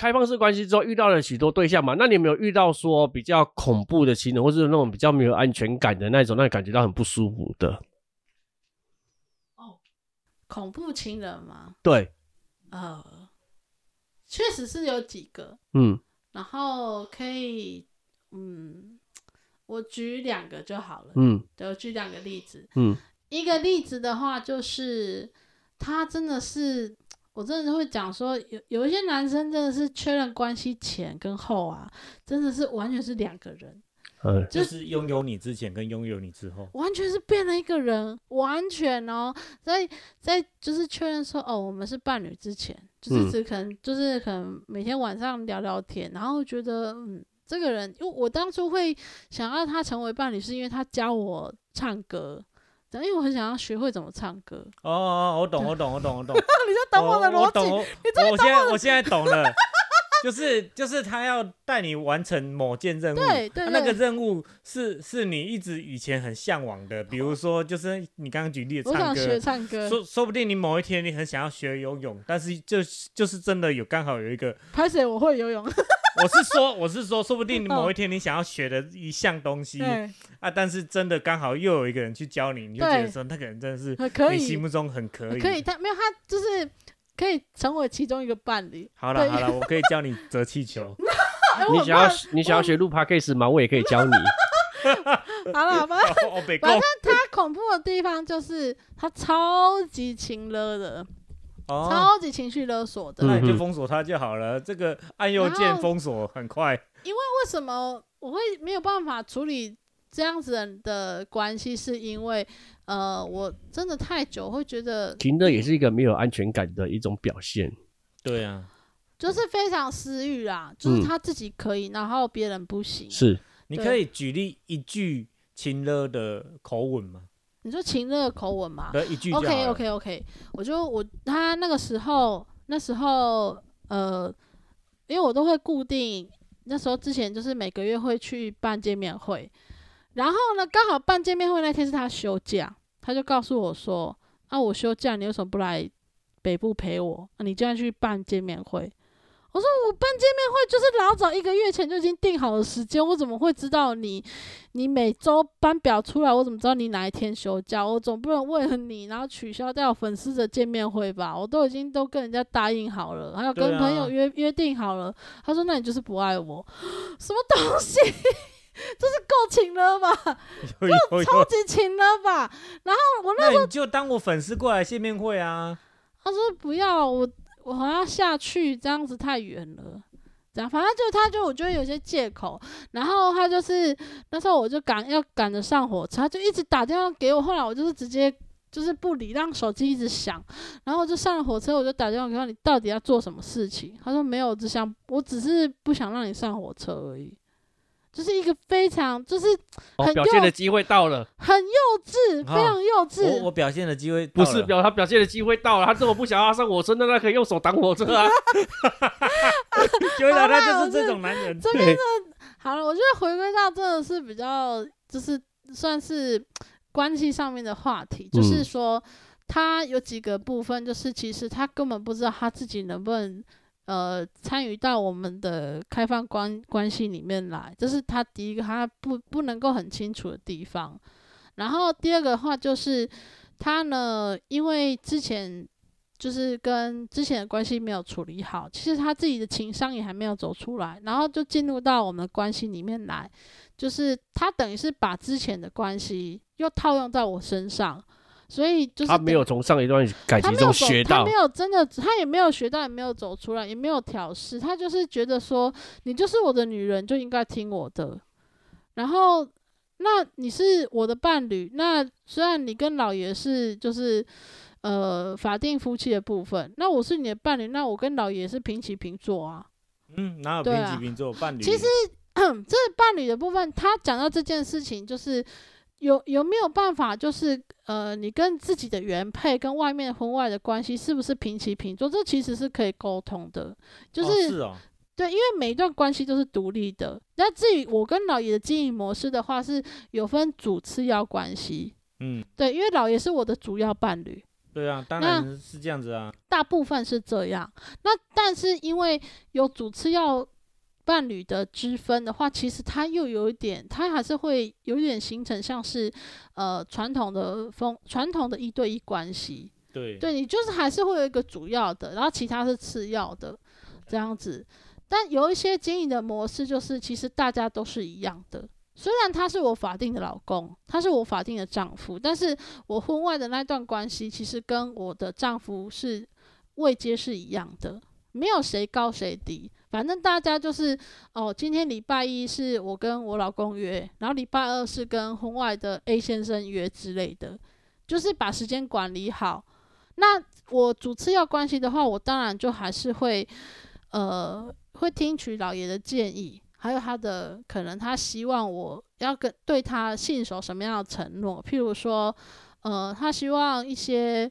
开放式关系之后遇到了许多对象嘛，那你有没有遇到说比较恐怖的情人，或是那种比较没有安全感的那种，让你感觉到很不舒服的？哦恐怖情人吗，对，呃，确实是有几个，嗯然后可以，嗯，我举两个就好了。嗯对，我举两个例子。嗯一个例子的话，就是他真的是，我真的会讲说，有有一些男生真的是确认关系前跟后啊，真的是完全是两个人，呃，就就是拥有你之前跟拥有你之后，完全是变了一个人，完全哦，在在就是确认说，哦，我们是伴侣之前，就是嗯只可能、就是可能每天晚上聊聊天，然后觉得嗯，这个人，因为我当初会想要他成为伴侣，是因为他教我唱歌，因为我很想要学会怎么唱歌。哦哦，我懂，我懂，我懂，我懂，你就懂我的逻辑，我懂我现在我现在懂了，就是就是他要带你完成某件任务，对对啊那个任务是是你一直以前很向往的，比如说就是你刚刚举例的唱歌我想学，唱歌，说说不定你某一天你很想要学游泳，但是就就是真的有刚好有一个，拍谁我会游泳，我是说我是说，说不定某一天你想要学的一项东西对，啊，但是真的刚好又有一个人去教你，你就觉得说那个人真的是可以你心目中很可以，可以，他没有他就是可以成为其中一个伴侣。好了好了，我可以教你折气球。你想要怕你想要学录 podcast 吗？我也可以教你。好了，反正哦，北反正他恐怖的地方就是他超级情勒的，哦，超级情绪勒索的。嗯那你就封锁他就好了。这个按右然后键封锁很快。因为为什么我会没有办法处理这样子的关系？是因为呃，我真的太久会觉得停乐也是一个没有安全感的一种表现。对啊，就是非常私欲啦，就是嗯他自己可以，然后别人不行。是，对你可以举例一句亲热的口吻吗？你说情热口吻嘛？对，一句 OK OK OK，我就我他那个时候那时候呃，因为我都会固定，那时候之前就是每个月会去办见面会，然后呢刚好办见面会那天是他休假，他就告诉我说啊我休假，你为什么不来北部陪我？啊、你就要去办见面会。我说我办见面会就是老早一个月前就已经定好了时间，我怎么会知道你你每周班表出来，我怎么知道你哪一天休假？我总不能为了你然后取消掉粉丝的见面会吧？我都已经都跟人家答应好了，还有跟朋友约、约定好了。他说那你就是不爱我，什么东西？这是够情了吧？有有有，超级情了吧？然后我那那你就当我粉丝过来见面会啊。他说不要，我我好像下去，这样子太远了。这样，反正就他就我觉得有些借口，然后他就是那时候我就赶要赶着上火车，他就一直打电话给我，后来我就是直接就是不理，让手机一直响，然后我就上了火车，我就打电话给他，你到底要做什么事情？他说没有，只想我只是不想让你上火车而已，就是一个非常就是哦，很表现的机会到了，很幼稚，啊非常幼稚。我我表现的机会不是表他表现的机会到了，他这么不想要上火车，那他可以用手挡火车啊。原来好啦他就是这种男人。这边的好了，我觉得回归到真的是比较，就是算是关系上面的话题，就是嗯说他有几个部分，就是其实他根本不知道他自己能不能呃参与到我们的开放关关系里面来，这是他第一个他不不能够很清楚的地方。然后第二个的话就是他呢，因为之前就是跟之前的关系没有处理好，其实他自己的情商也还没有走出来，然后就进入到我们的关系里面来，就是他等于是把之前的关系又套用在我身上，所以就是他没有从上一段感情中他没有走学到他没，有真的，他也没有学到，也没有走出来，也没有调试，他就是觉得说，你就是我的女人，就应该听我的。然后，那你是我的伴侣，那虽然你跟老爷是就是呃法定夫妻的部分，那我是你的伴侣，那我跟老爷是平起平坐啊。嗯，哪有对啊平起平坐伴侣？其实 这伴侣的部分，他讲到这件事情，就是有有没有办法，就是呃，你跟自己的原配跟外面婚外的关系是不是平起平坐？这其实是可以沟通的，就哦是,、哦，对，因为每一段关系都是独立的。那至于我跟老爷的经营模式的话，是有分主次要关系。嗯，对，因为老爷是我的主要伴侣，对啊，当那然是这样子啊。大部分是这样。那但是因为有主次要伴侣的之分的话，其实它又有一点，它还是会有一点形成像是呃传统的风传统的一对一关系。对，对你就是还是会有一个主要的，然后其他是次要的这样子。但有一些经营的模式，就是其实大家都是一样的。虽然他是我法定的老公，他是我法定的丈夫，但是我婚外的那段关系，其实跟我的丈夫是位阶是一样的，没有谁高谁低。反正大家就是哦，今天礼拜一是我跟我老公约，然后礼拜二是跟婚外的 A 先生约之类的，就是把时间管理好。那我主次要关系的话，我当然就还是会呃会听取老爷的建议。还有他的可能，他希望我要跟对他信守什么样的承诺？譬如说，呃，他希望一些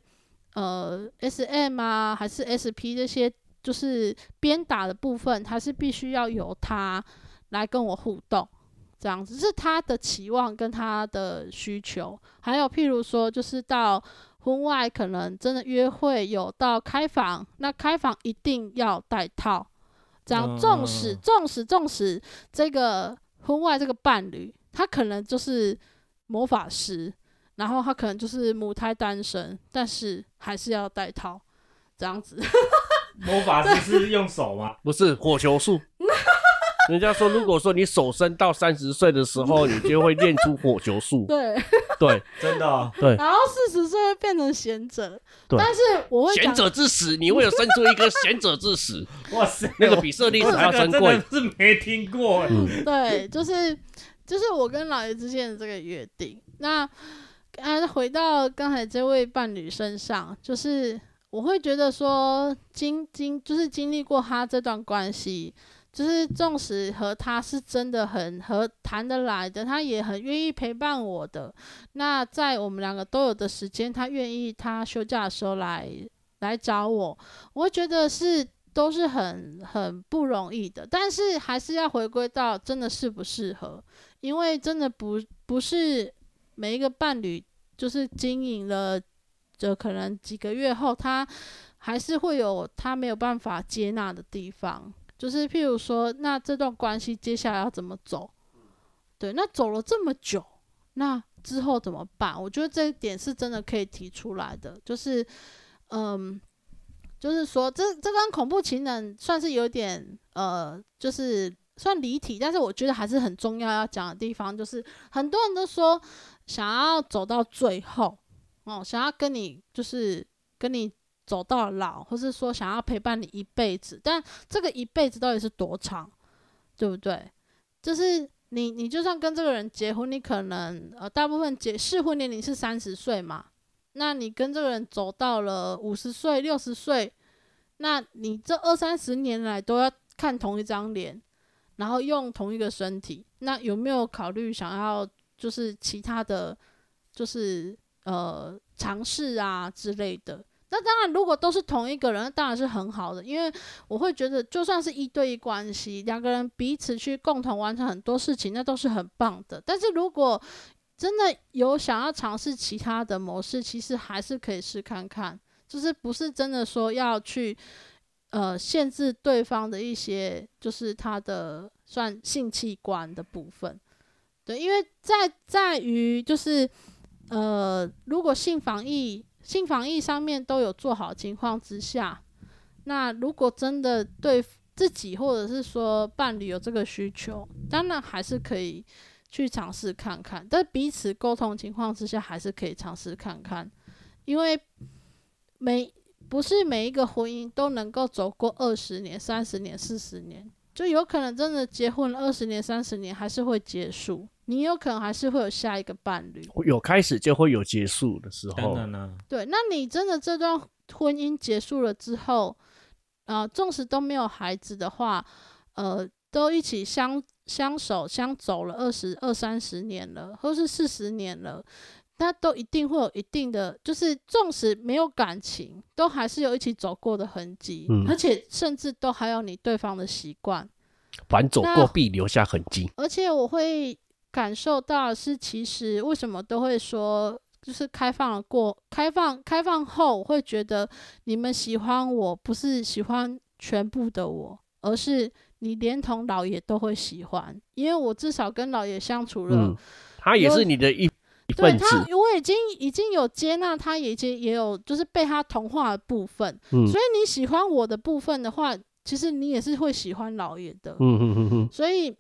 呃 S M 啊，还是 S P 这些，就是鞭打的部分，他是必须要由他来跟我互动，这样子是他的期望跟他的需求。还有譬如说，就是到婚外可能真的约会有到开房，那开房一定要带套。这样，纵使纵使纵使这个婚外这个伴侣，他可能就是魔法师，然后他可能就是母胎单身，但是还是要带套，这样子。魔法师是用手吗？不是火球术。人家说，如果说你手伸到三十岁的时候，你就会练出火球术。对对，真的哦。对。然后四十岁会变成贤者，对但是我会贤者之石，你会有生出一个贤者之石，哇塞，那个比舍利子还要珍贵是没听过。嗯，对，就是就是我跟老爷之间的这个约定。那啊，回到刚才这位伴侣身上，就是我会觉得说，经经就是经历过他这段关系，就是纵使和他是真的很和谈得来的，他也很愿意陪伴我的。那在我们两个都有的时间，他愿意他休假的时候来来找我，我会觉得是都是很很不容易的，但是还是要回归到真的适不适合，因为真的不不是每一个伴侣就是经营了，就可能几个月后，他还是会有他没有办法接纳的地方，就是譬如说，那这段关系接下来要怎么走？对，那走了这么久，那之后怎么办？我觉得这一点是真的可以提出来的，就是嗯。就是说，这这跟恐怖情人算是有点呃，就是算离题，但是我觉得还是很重要要讲的地方，就是很多人都说想要走到最后，哦，想要跟你就是跟你走到老，或是说想要陪伴你一辈子，但这个一辈子到底是多长，对不对？就是你你就算跟这个人结婚，你可能呃大部分结适婚年龄是三十岁嘛。那你跟这个人走到了五十岁、六十岁，那你这二三十年来都要看同一张脸，然后用同一个身体，那有没有考虑想要就是其他的，就是呃尝试啊之类的？那当然，如果都是同一个人，当然是很好的，因为我会觉得，就算是一对一关系，两个人彼此去共同完成很多事情，那都是很棒的。但是如果真的有想要尝试其他的模式，其实还是可以试看看，就是不是真的说要去呃限制对方的一些，就是他的算性器官的部分。对，因为在在于就是呃，如果性防疫性防疫上面都有做好情况之下，那如果真的对自己或者是说伴侣有这个需求，当然还是可以。去尝试看看，但彼此沟通情况之下，还是可以尝试看看，因为每不是每一个婚姻都能够走过二十年、三十年、四十年，就有可能真的结婚二十年、三十年还是会结束，你有可能还是会有下一个伴侣，有开始就会有结束的时候。当然啦，对，那你真的这段婚姻结束了之后，呃，纵使都没有孩子的话，呃，都一起相。相守相走了二十二三十年了，或是四十年了，那都一定会有一定的，就是纵使没有感情，都还是有一起走过的痕迹，嗯而且甚至都还有你对方的习惯，凡走过必留下痕迹。而且我会感受到是，其实为什么都会说就是开放了过开放开放后，我会觉得你们喜欢我不是喜欢全部的我，而是你连同老爷都会喜欢，因为我至少跟老爷相处了。嗯，他也是你的一一对他，我已经已经有接纳他，已经也有就是被他同化的部分，嗯所以你喜欢我的部分的话，其实你也是会喜欢老爷的。嗯嗯嗯嗯，所以，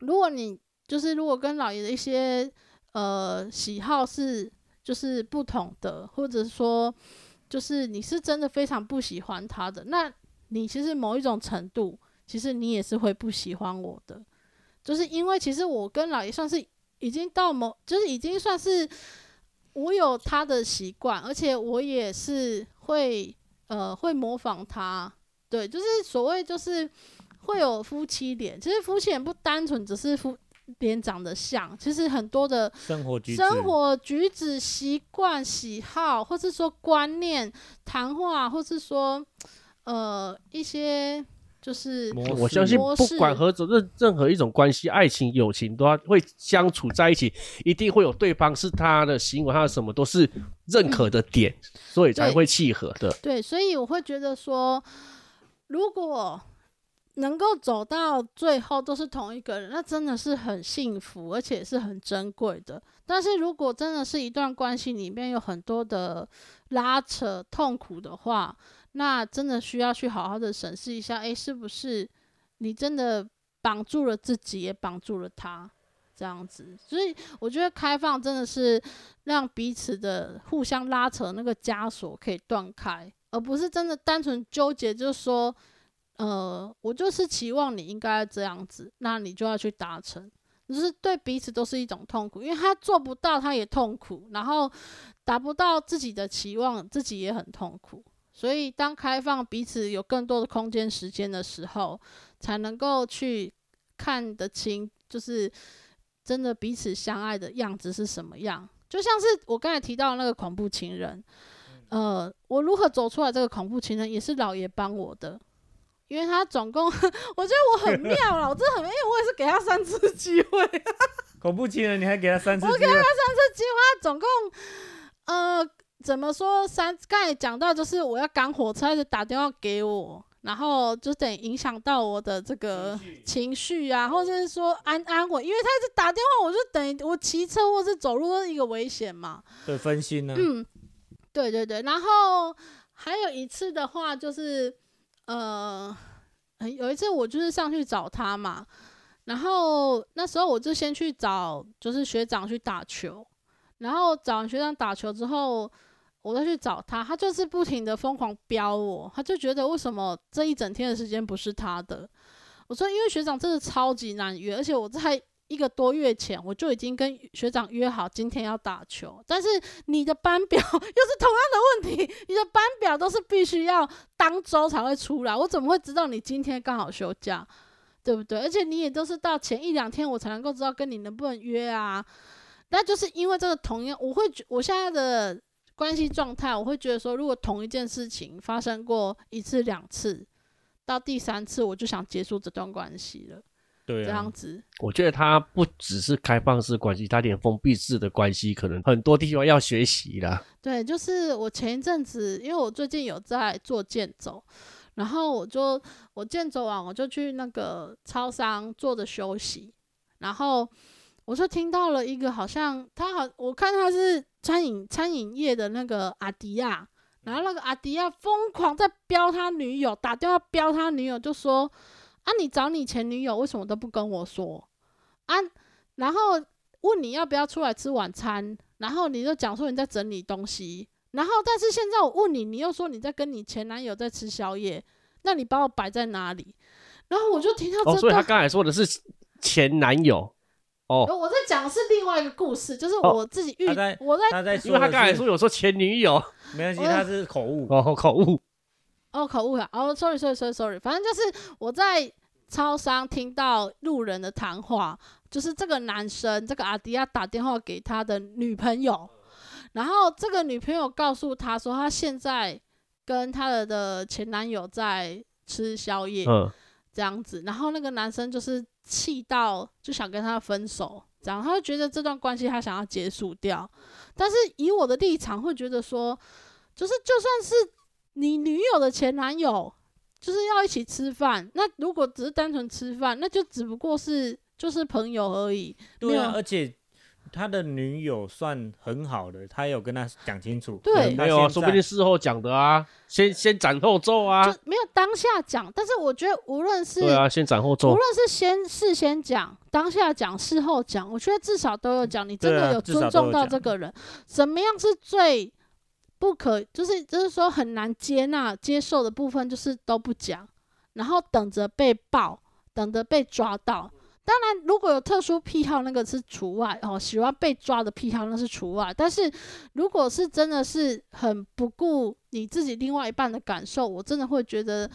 如果你就是如果跟老爷的一些呃喜好是就是不同的，或者说就是你是真的非常不喜欢他的，那你其实某一种程度，其实你也是会不喜欢我的，就是因为其实我跟老爷算是已经到某，就是已经算是我有他的习惯，而且我也是会呃会模仿他，对，就是所谓就是会有夫妻脸，其实夫妻脸不单纯只是夫脸长得像，其实很多的生活举止，生活举止、习惯、喜好，或是说观念、谈话，或是说呃一些就是模式我相信不管何种任任何一种关系，爱情、友情都要会相处在一起，一定会有对方是他的行为，他的什么都是认可的点，所以才会契合的。对，所以我会觉得说，如果能够走到最后都是同一个人，那真的是很幸福，而且是很珍贵的。但是如果真的是一段关系里面有很多的拉扯、痛苦的话，那真的需要去好好的审视一下，诶，是不是你真的绑住了自己，也绑住了他？这样子，所以我觉得开放真的是让彼此的互相拉扯那个枷锁可以断开，而不是真的单纯纠结，就是说，呃，我就是期望你应该这样子，那你就要去达成，就是对彼此都是一种痛苦，因为他做不到，他也痛苦，然后达不到自己的期望，自己也很痛苦。所以，当开放彼此有更多的空间、时间的时候，才能够去看得清，就是真的彼此相爱的样子是什么样。就像是我刚才提到的那个恐怖情人，呃，我如何走出来这个恐怖情人，也是老爷帮我的，因为他总共，我觉得我很妙了，我真的很，因为我也是给他三次机会，恐怖情人，你还给他三次我给他三次机会，他总共，呃，怎么说三？刚才讲到就是我要赶火车，他就打电话给我，然后就等于影响到我的这个情绪啊，或者是说安安稳，因为他一直打电话，我就等于我骑车或是走路都是一个危险嘛。对分心呢？嗯，对对对，然后还有一次的话就是，呃，有一次我就是上去找他嘛，然后那时候我就先去找就是学长去打球，然后找完学长打球之后，我再去找他，他就是不停的疯狂飙我，他就觉得为什么这一整天的时间不是他的？我说因为学长真的超级难约，而且我在一个多月前我就已经跟学长约好今天要打球，但是你的班表 又是同样的问题，你的班表都是必须要当周才会出来，我怎么会知道你今天刚好休假？对不对？而且你也都是到前一两天我才能够知道跟你能不能约啊。那就是因为这个同样，我会觉我现在的关系状态，我会觉得说，如果同一件事情发生过一次两次，到第三次我就想结束这段关系了，对啊这样，子。我觉得他不只是开放式关系，他连封闭式的关系可能很多地方要学习啦。对，就是我前一阵子，因为我最近有在做健走，然后我就我健走完，我就去那个超商坐着休息，然后我就听到了一个好像他好，我看他是餐饮餐饮业的那个阿迪亚，然后那个阿迪亚疯狂在飙他女友，打电话飙他女友，就说啊，你找你前女友为什么都不跟我说啊？然后问你要不要出来吃晚餐，然后你就讲说你在整理东西，然后但是现在我问你，你又说你在跟你前男友在吃宵夜，那你把我摆在哪里？然后我就听到哦，这段，所以他刚才说的是前男友哦，我在讲的是另外一个故事，就是哦我自己遇，我在他在因为他刚才说有说前女友没关系，他是口误。哦，口误。哦口误了，哦，sorry sorry sorry sorry，反正就是我在超商听到路人的谈话，就是这个男生这个阿迪亚打电话给他的女朋友，然后这个女朋友告诉他说，他现在跟他的的前男友在吃宵夜，嗯，这这样子，然后那个男生就是气到就想跟他分手，这样他就觉得这段关系他想要结束掉，但是以我的立场会觉得说，就是就算是你女友的前男友，就是要一起吃饭，那如果只是单纯吃饭，那就只不过是就是朋友而已，对啊，而且他的女友算很好的，他有跟他讲清楚。对他没有啊，说不定事后讲的啊，先先斩后奏啊就，没有当下讲。但是我觉得无论是对啊，先斩后奏无论，是先事先讲、当下讲、事后讲，我觉得至少都有讲，你真的有尊重到这个人。怎么样是最不可，就是就是说很难接纳、接受的部分，就是都不讲，然后等着被爆，等着被抓到。当然，如果有特殊癖好，那个是除外哦。喜欢被抓的癖好那是除外，但是如果是真的是很不顾你自己另外一半的感受，我真的会觉得，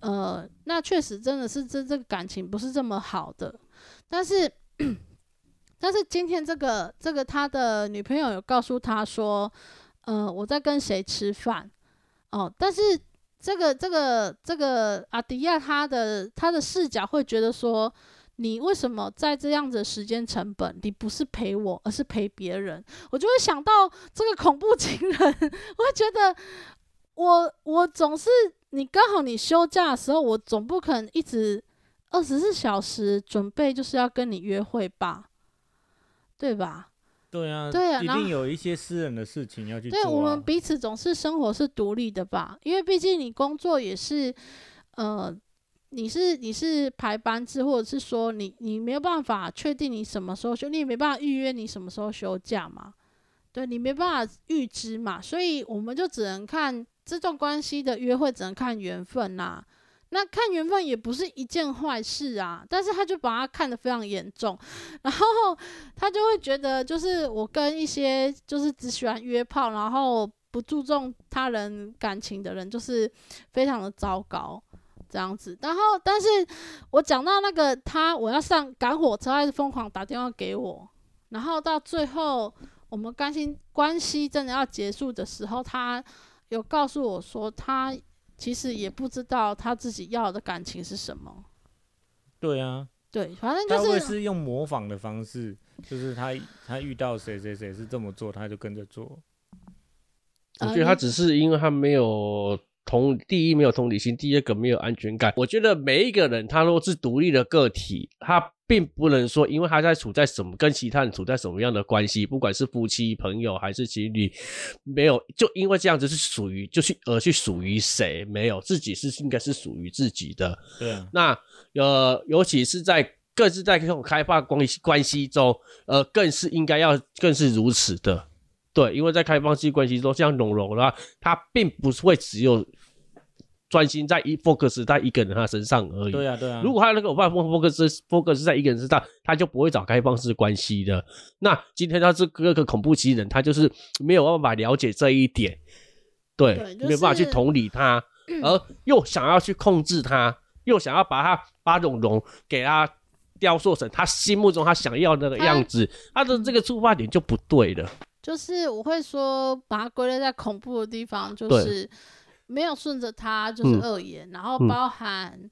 呃，那确实真的是这这个感情不是这么好的。但是，但是今天这个这个他的女朋友有告诉他说，呃，我在跟谁吃饭哦，但是这个这个这个阿迪亚他的他的视角会觉得说。你为什么在这样子的时间成本，你不是陪我，而是陪别人？我就会想到这个恐怖情人，我会觉得我我总是你刚好你休假的时候，我总不可能一直二十四小时准备就是要跟你约会吧，对吧？对啊，一对啊一定有一些私人的事情要去做、啊。对我们彼此总是生活是独立的吧，因为毕竟你工作也是，呃，你是你是排班制，或者是说你你没有办法确定你什么时候休，你也没办法预约你什么时候休假嘛，对你没办法预知嘛，所以我们就只能看这段关系的约会，只能看缘分呐、那看缘分也不是一件坏事啊，但是他就把它看得非常严重，然后他就会觉得，就是我跟一些就是只喜欢约炮，然后不注重他人感情的人，就是非常的糟糕这样子。然后，但是我讲到那个他，我要上赶火车，还是疯狂打电话给我，然后到最后我们关系关系真的要结束的时候，他有告诉我说，他其实也不知道他自己要的感情是什么。对啊，对，反正就是他会是是用模仿的方式，就是他他遇到谁谁谁是这么做，他就跟着做。呃我觉得他只是因为他没有同，第一没有同理心，第二个没有安全感。我觉得每一个人他都是独立的个体，他并不能说因为他在处在什么跟其他人处在什么样的关系，不管是夫妻、朋友还是情侣，没有就因为这样子是属于就是而去属于谁？没有，自己是应该是属于自己的。对啊，那呃，尤其是在各自在这种开放关系关系中，呃，更是应该要更是如此的。对，因为在开放式关系中，像蓉蓉的话，她并不会只有专心在一 focus 在一个人他身上而已。对啊，对啊。如果他那个有办法 focus focus 在一个人身上，他就不会找开放式关系的。那今天他这个个恐怖袭人，他就是没有办法了解这一点，对，对就是没有办法去同理他，而又想要去控制他，又想要把他把蓉蓉给他雕塑成他心目中他想要的那个样子，他的这个出发点就不对了。就是我会说，把它归类在恐怖的地方，就是没有顺着他就是嗯恶言，然后嗯。包含、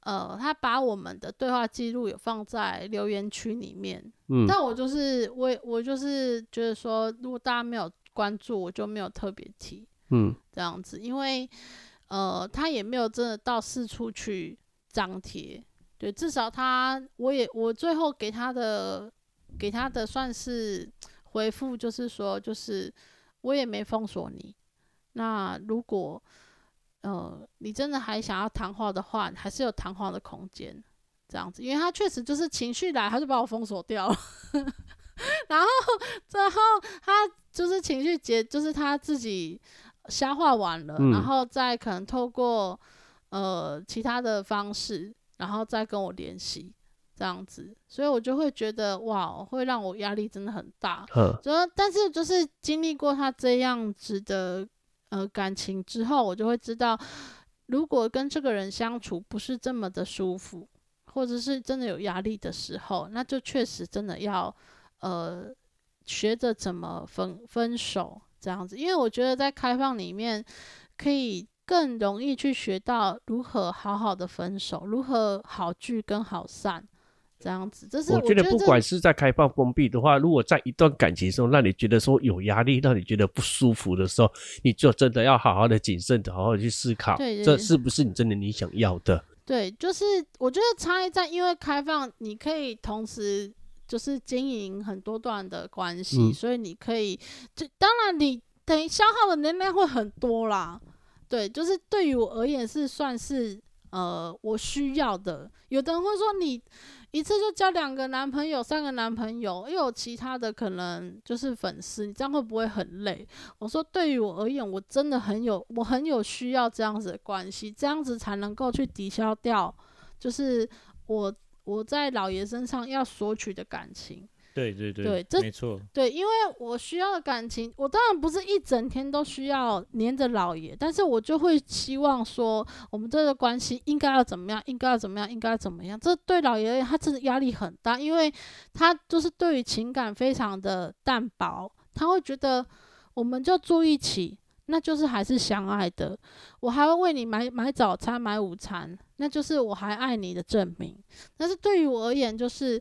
呃，他把我们的对话记录有放在留言区里面，嗯，但我就是我也我就是觉得说，如果大家没有关注，我就没有特别提嗯。这样子，因为呃，他也没有真的到四处去张贴，对，至少他我也我最后给他的给他的算是回复，就是说，就是我也没封锁你，那如果呃你真的还想要谈话的话，还是有谈话的空间。这样子，因为他确实就是情绪来，他就把我封锁掉了。然后，然后他就是情绪结，就是他自己消化完了，嗯然后再可能透过呃其他的方式，然后再跟我联系，这样子，所以我就会觉得哇，会让我压力真的很大。呵，主要，但是就是经历过他这样子的呃感情之后，我就会知道，如果跟这个人相处不是这么的舒服，或者是真的有压力的时候，那就确实真的要呃学着怎么分分手这样子，因为我觉得在开放里面可以更容易去学到如何好好的分手，如何好聚跟好散，这样子。这是我觉得不管是在开放封闭的话，如果在一段感情中让你觉得说有压力，让你觉得不舒服的时候，你就真的要好好的谨慎的，好好的去思考，对对对这是不是你真的你想要的？对，就是我觉得差异在，因为开放，你可以同时就是经营很多段的关系，嗯所以你可以，就当然你等于消耗的能量会很多啦。对，就是对于我而言是算是呃我需要的。有的人会说你一次就交两个男朋友、三个男朋友，又有其他的可能就是粉丝，你这样会不会很累？我说，对于我而言，我真的很有，我很有需要这样子的关系，这样子才能够去抵消掉，就是我我在老爷身上要索取的感情。对对对，对这没错，对，因为我需要的感情，我当然不是一整天都需要黏着老爷，但是我就会希望说，我们这个关系应该要怎么样，应该要怎么样，应该要怎么样。这对老爷爷，他真的压力很大，因为他就是对于情感非常的淡薄，他会觉得我们就住一起，那就是还是相爱的。我还会为你买买早餐、买午餐，那就是我还爱你的证明。但是对于我而言，就是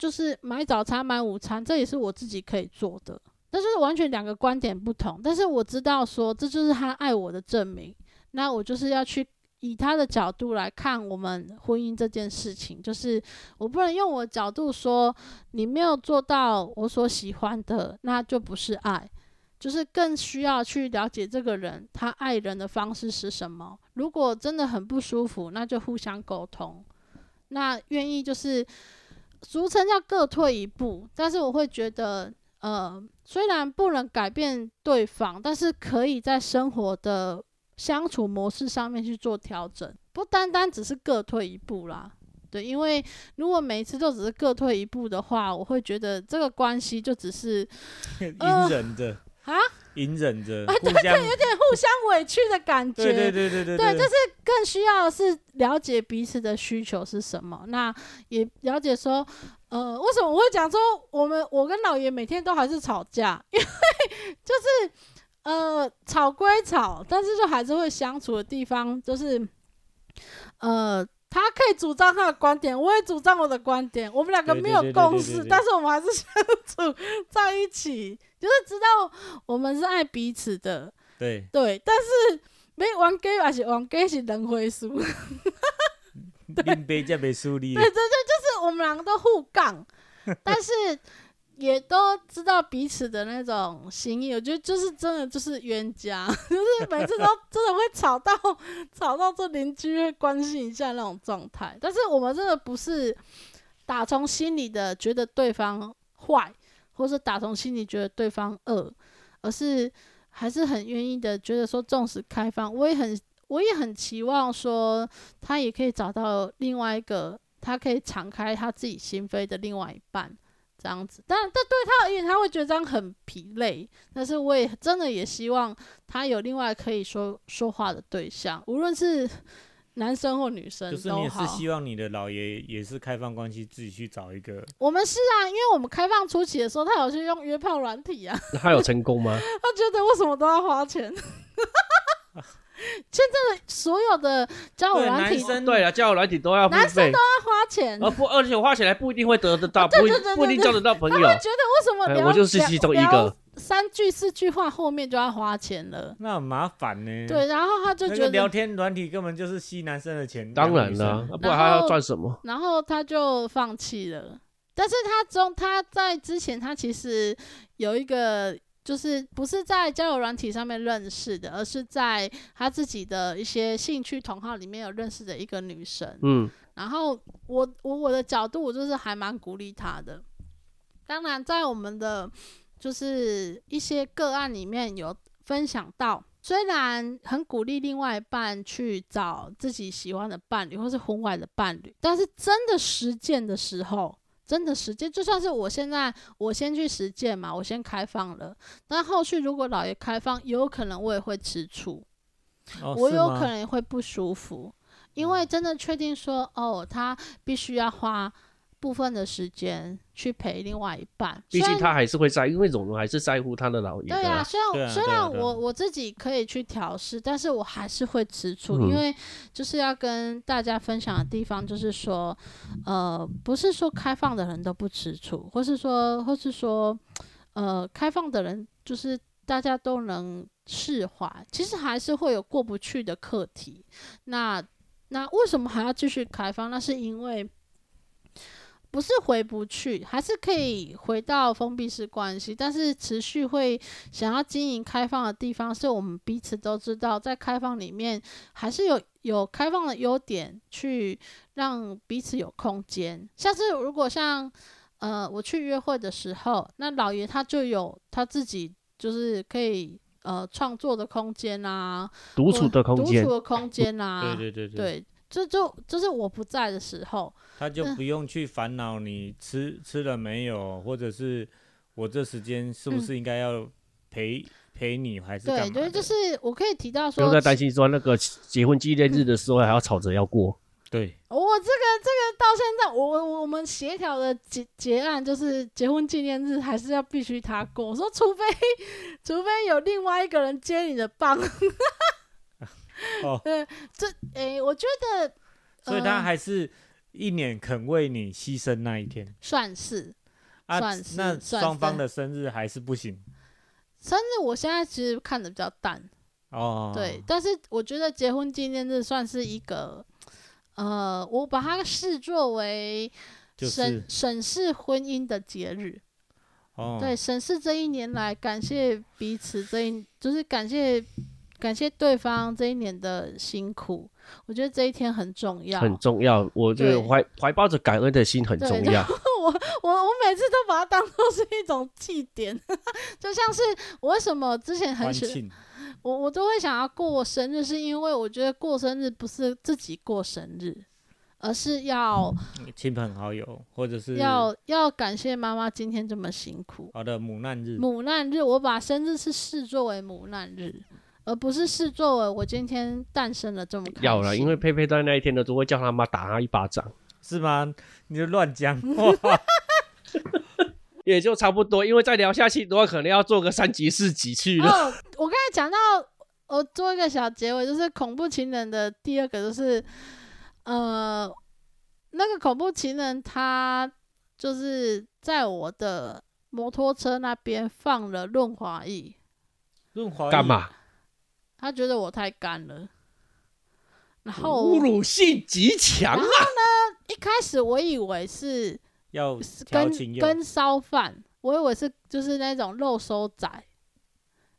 就是买早餐、买午餐，这也是我自己可以做的。但是完全两个观点不同，但是我知道说这就是他爱我的证明。那我就是要去以他的角度来看我们婚姻这件事情，就是我不能用我角度说你没有做到我所喜欢的，那就不是爱。就是更需要去了解这个人他爱人的方式是什么。如果真的很不舒服，那就互相沟通。那愿意就是俗称叫各退一步，但是我会觉得，呃，虽然不能改变对方，但是可以在生活的相处模式上面去做调整，不单单只是各退一步啦。对，因为如果每一次都只是各退一步的话，我会觉得这个关系就只是隐忍着啊，隐忍着，啊互相互相委屈的感觉。对对对对对对，就是更需要的是了解彼此的需求是什么，那也了解说，呃，为什么我会讲说我们我跟老爷每天都还是吵架，因为就是呃吵归吵，但是就还是会相处的地方，就是呃。他可以主张他的观点，我也主张我的观点。我们两个没有对对对共识，对对对但是我们还是相处在一起，就是知道我们是爱彼此的。对，对，但是没玩 gay 还是玩 gay 是两回事。对，拎杯才被梳理这，就就是我们两个都互杠，但是也都知道彼此的那种心意。我觉得就是真的就是冤家，就是每次都 真的会吵到吵到这邻居会关心一下那种状态。但是我们真的不是打从心里的觉得对方坏，或是打从心里觉得对方恶，而是还是很愿意的觉得说，纵使开放，我也很我也很期望说，他也可以找到另外一个，他可以敞开他自己心扉的另外一半，这样子。但但，对他而言，他会觉得这样很疲累。但是，我也真的也希望他有另外可以说说话的对象，无论是 男生或女生就是你也。是希望你的老爷也是开放关系，自己去找一个，我们是啊，因为我们开放初期的时候，他有去用约炮软体啊，那他有成功吗？他觉得为什么都要花钱？现在的所有的交友对软体男生对啊，交友软体都要付男生都，要花钱，而不而且花钱还不一定会得得到，不一对对对对不一定交得到朋友。他会觉得为什么聊、哎我就是其中一聊个三句四句话后面就要花钱了。那很麻烦呢。对，然后他就觉那个聊得，天软体根本就是吸男生的钱，当然了啦，，不然他要赚什么？然后他就放弃了。但是他中他在之前，他其实有一个，就是不是在交友软体上面认识的，而是在他自己的一些兴趣同好里面有认识的一个女生。嗯，然后我我我的角度，我就是还蛮鼓励他的。当然，在我们的就是一些个案里面有分享到，虽然很鼓励另外一半去找自己喜欢的伴侣或是婚外的伴侣，但是真的实践的时候，真的实践，就算是我现在我先去实践嘛，我先开放了，但后续如果老爷开放，有可能我也会吃醋。哦我有可能也会不舒服，因为真的确定说，哦，他必须要花部分的时间去陪另外一半。毕竟他还是会在，因为蓉蓉还是在乎他的老爷的对啊，啊。虽然、啊虽对啊啊然我我自己可以去调试，但是我还是会吃醋，嗯因为就是要跟大家分享的地方，就是说，呃，不是说开放的人都不吃醋，或是说，或是说，呃，开放的人就是大家都能释怀，其实还是会有过不去的课题。那那为什么还要继续开放？那是因为。不是回不去，还是可以回到封闭式关系，但是持续会想要经营开放的地方，是我们彼此都知道，在开放里面还是有有开放的优点，去让彼此有空间。像是如果像呃我去约会的时候，那老爷他就有他自己就是可以呃创作的空间啊，独处的空间独处，的空间啊，对对对对，这就就是我不在的时候，他就不用去烦恼你吃吃了没有，或者是我这时间是不是应该要陪、陪你，还是干对，嘛对，就是我可以提到说，不用再担心说那个结婚纪念日的时候还要吵着要过。对我这个这个到现在，我我我们协调的结结案就是结婚纪念日还是要必须他过。我说，除非 除非有另外一个人接你的棒。哦，对，这诶、我觉得，所以他呃还是一年肯为你牺牲那一天算是啊算是。那算双方的生日还是不行生日，我现在其实看的比较淡，哦。对，，但是我觉得结婚纪念日算是一个，呃，我把它视作为就是审审视婚姻的节日。哦，对，审视这一年来，感谢彼此这一，就是感谢感谢对方这一年的辛苦。我觉得这一天很重要。很重要。我觉得怀怀抱着感恩的心很重要。我我我每次都把它当做是一种祭典，就像是我为什么之前很喜欢我我都会想要过生日，是因为我觉得过生日不是自己过生日，而是要亲朋好友，或者是要要感谢妈妈今天这么辛苦。好的母难日，母难日，我把生日是视作为母难日，而不是视作为我今天诞生了这么开心。要了，因为佩佩在那一天呢，都会叫他妈打他一巴掌，是吗？你就乱讲话。也就差不多。因为再聊下去的话，可能要做个三级四级去了。哦，我刚才讲到，我做一个小结尾，就是恐怖情人的第二个就是，呃，那个恐怖情人他就是在我的摩托车那边放了润滑液，润滑干？嘛？他觉得我太干了，然后侮辱性极强啊！一开始我以为是要是跟跟烧饭，我以为是就是那种肉收仔，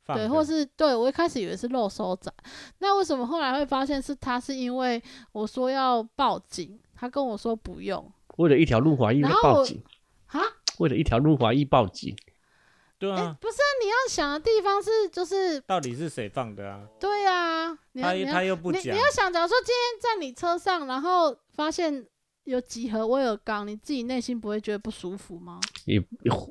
对，或是对我一开始以为是肉收仔，那为什么后来会发现是他是因为我说要报警，他跟我说不用为了一条路滑液然后我报警，哈，为了一条路滑液报警，哎、对啊，不是啊，你要想的地方是就是到底是谁放的啊？对啊，你要他他又不讲你你，要想，假如说今天在你车上，然后发现有几盒威尔刚，你自己内心不会觉得不舒服吗？也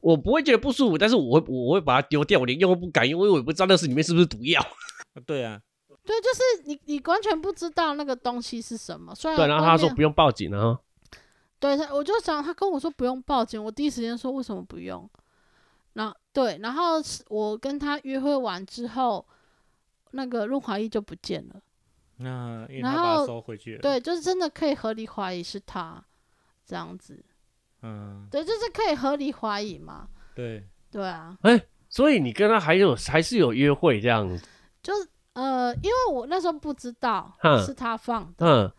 我不会觉得不舒服，但是我会我会把它丢掉，我连用都不敢用，因为我也不知道那是里面是不是毒药。对啊，对，就是你你完全不知道那个东西是什么，虽然对，然后他说不用报警啊，对，他我就想他跟我说不用报警，我第一时间说为什么不用？然对，然后是我跟他约会完之后，那个润滑液就不见了。那因为然他把它后收回去了。，对，就是真的可以合理怀疑是他这样子。嗯，对，就是可以合理怀疑嘛。对，对啊，所以你跟他还有还是有约会这样子，就是呃，因为我那时候不知道是他放的，嗯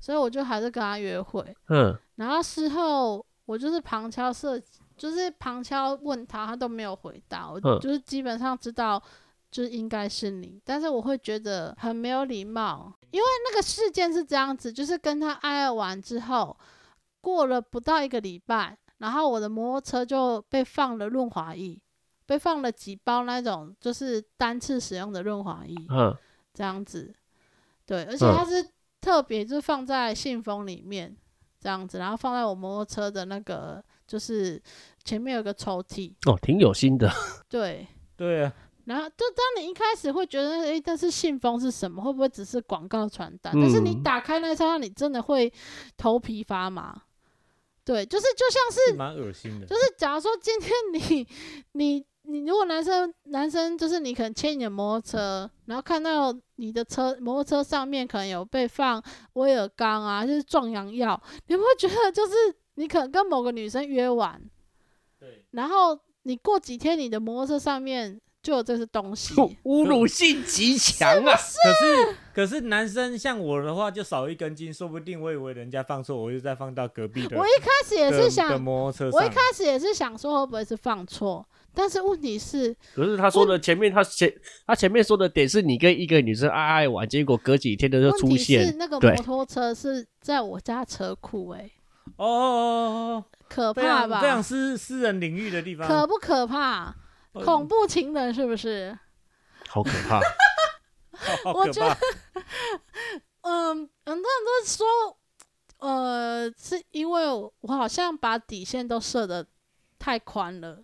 所以我就还是跟他约会。嗯，然后事后我就是旁敲侧击，就是旁敲问他，他都没有回答。我嗯就是基本上知道，就是应该是你，但是我会觉得很没有礼貌，因为那个事件是这样子，就是跟他爱爱完之后，过了不到一个礼拜，然后我的摩托车就被放了润滑液，被放了几包那种就是单次使用的润滑液，嗯这样子。对，而且嗯它是特别就是放在信封里面这样子，然后放在我摩托车的那个就是前面有个抽屉，哦，挺有心的，对。对啊，然后就当你一开始会觉得，诶，但是信封是什么？会不会只是广告传单？但是你嗯打开那一刹那，你真的会头皮发麻。对，就是就像是是蛮恶心的。就是假如说今天你 你你如果男生男生就是你可能牵你的摩托车，然后看到你的车摩托车上面可能有被放威尔刚啊，就是壮阳药，你不会觉得就是你可能跟某个女生约完，对，然后你过几天你的摩托车上面就有这些东西，侮辱性极强啊！可是可是男生像我的话，就少一根筋，说不定我以为人家放错，我就再放到隔壁的。我一开始也是想，摩托车我一开始也是想说会不会是放错，但是问题是，可是他说的前面，他前他前面说的点是你跟一个女生爱爱玩，结果隔几天的就出现那个摩托车是在我家车库、欸，哦哦哦哦，可怕吧？这样私私人领域的地方，可不可怕？呃恐怖情人是不是？好可怕。我觉得。嗯，很多人都说，呃，是因为我好像把底线都设的太宽了，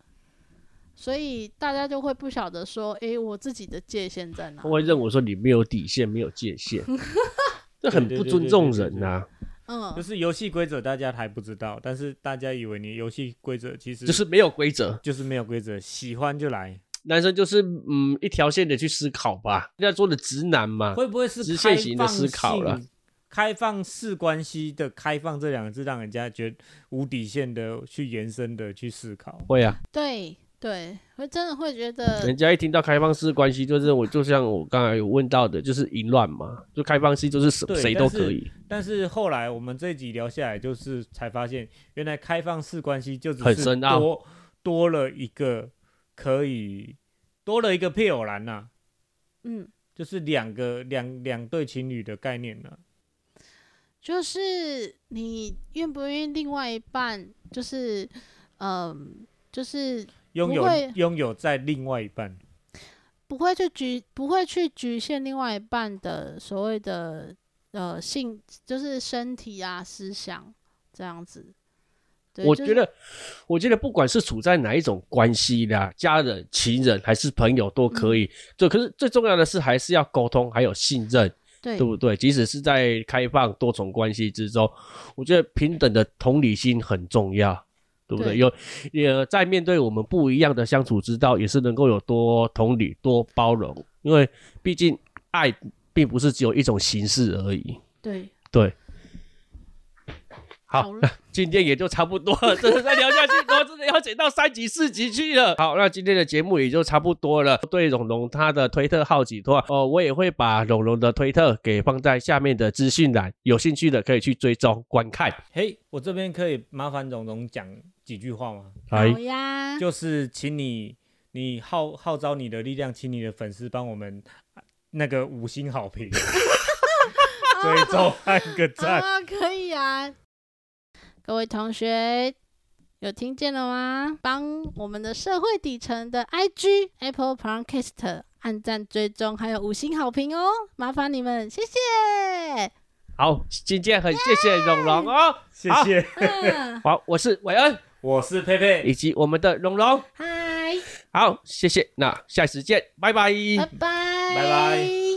所以大家就会不晓得说，诶，我自己的界限在哪他？会认为说你没有底线，没有界限，这很不尊重人呐、嗯就，是游戏规则大家还不知道，但是大家以为你游戏规则其实就是没有规则。就是没有规则，喜欢就来，男生就是嗯一条线的去思考吧，人家说的直男嘛，会不会是直线型的思考了开放性？开放式关系的“开放”这两个字，让人家觉得无底线的去延伸的去思考。会啊，对对，会真的会觉得人家一听到开放式关系，就是我就像我刚才有问到的，就是淫乱嘛，就开放式就是谁谁都可以，但是后来我们这一集聊下来，就是才发现，原来开放式关系就只是很深奥多多了一个可以多了一个配偶栏呐、嗯，就是两个两两对情侣的概念呢、就是你愿不愿意另外一半，就是嗯，就是拥有拥有在另外一半。不会去局不会去局限另外一半的所谓的呃性，就是身体啊思想这样子。对我觉得，我觉得不管是处在哪一种关系啦，家人、情人还是朋友都可以。就，可是最重要的是还是要沟通，还有信任，对对不对？即使是在开放多重关系之中，我觉得平等的同理心很重要，对不对？对有也在面对我们不一样的相处之道，也是能够有多同理、多包容，因为毕竟爱并不是只有一种形式而已。对，对，好，今天也就差不多了，真的再聊下去，我真的要剪到三级四级去了。好，那今天的节目也就差不多了。对蓉蓉她的推特好奇的话，哦，我也会把蓉蓉的推特给放在下面的资讯栏，有兴趣的可以去追踪观看。嘿，我这边可以麻烦蓉蓉讲几句话吗？好，呀，就是请你，你号号召你的力量，请你的粉丝帮我们啊那个五星好评，追踪按个赞。啊，可以啊。各位同学有听见了吗？帮我们的社会底层的 IG Apple Podcast 按赞追踪，还有五星好评哦，麻烦你们，谢谢。好，今天很谢谢蓉蓉哦。谢谢，嗯，好，我是韦恩，我是佩佩，以及我们的龙龙。嗨，好，谢谢，那下次见，拜拜拜拜，拜拜。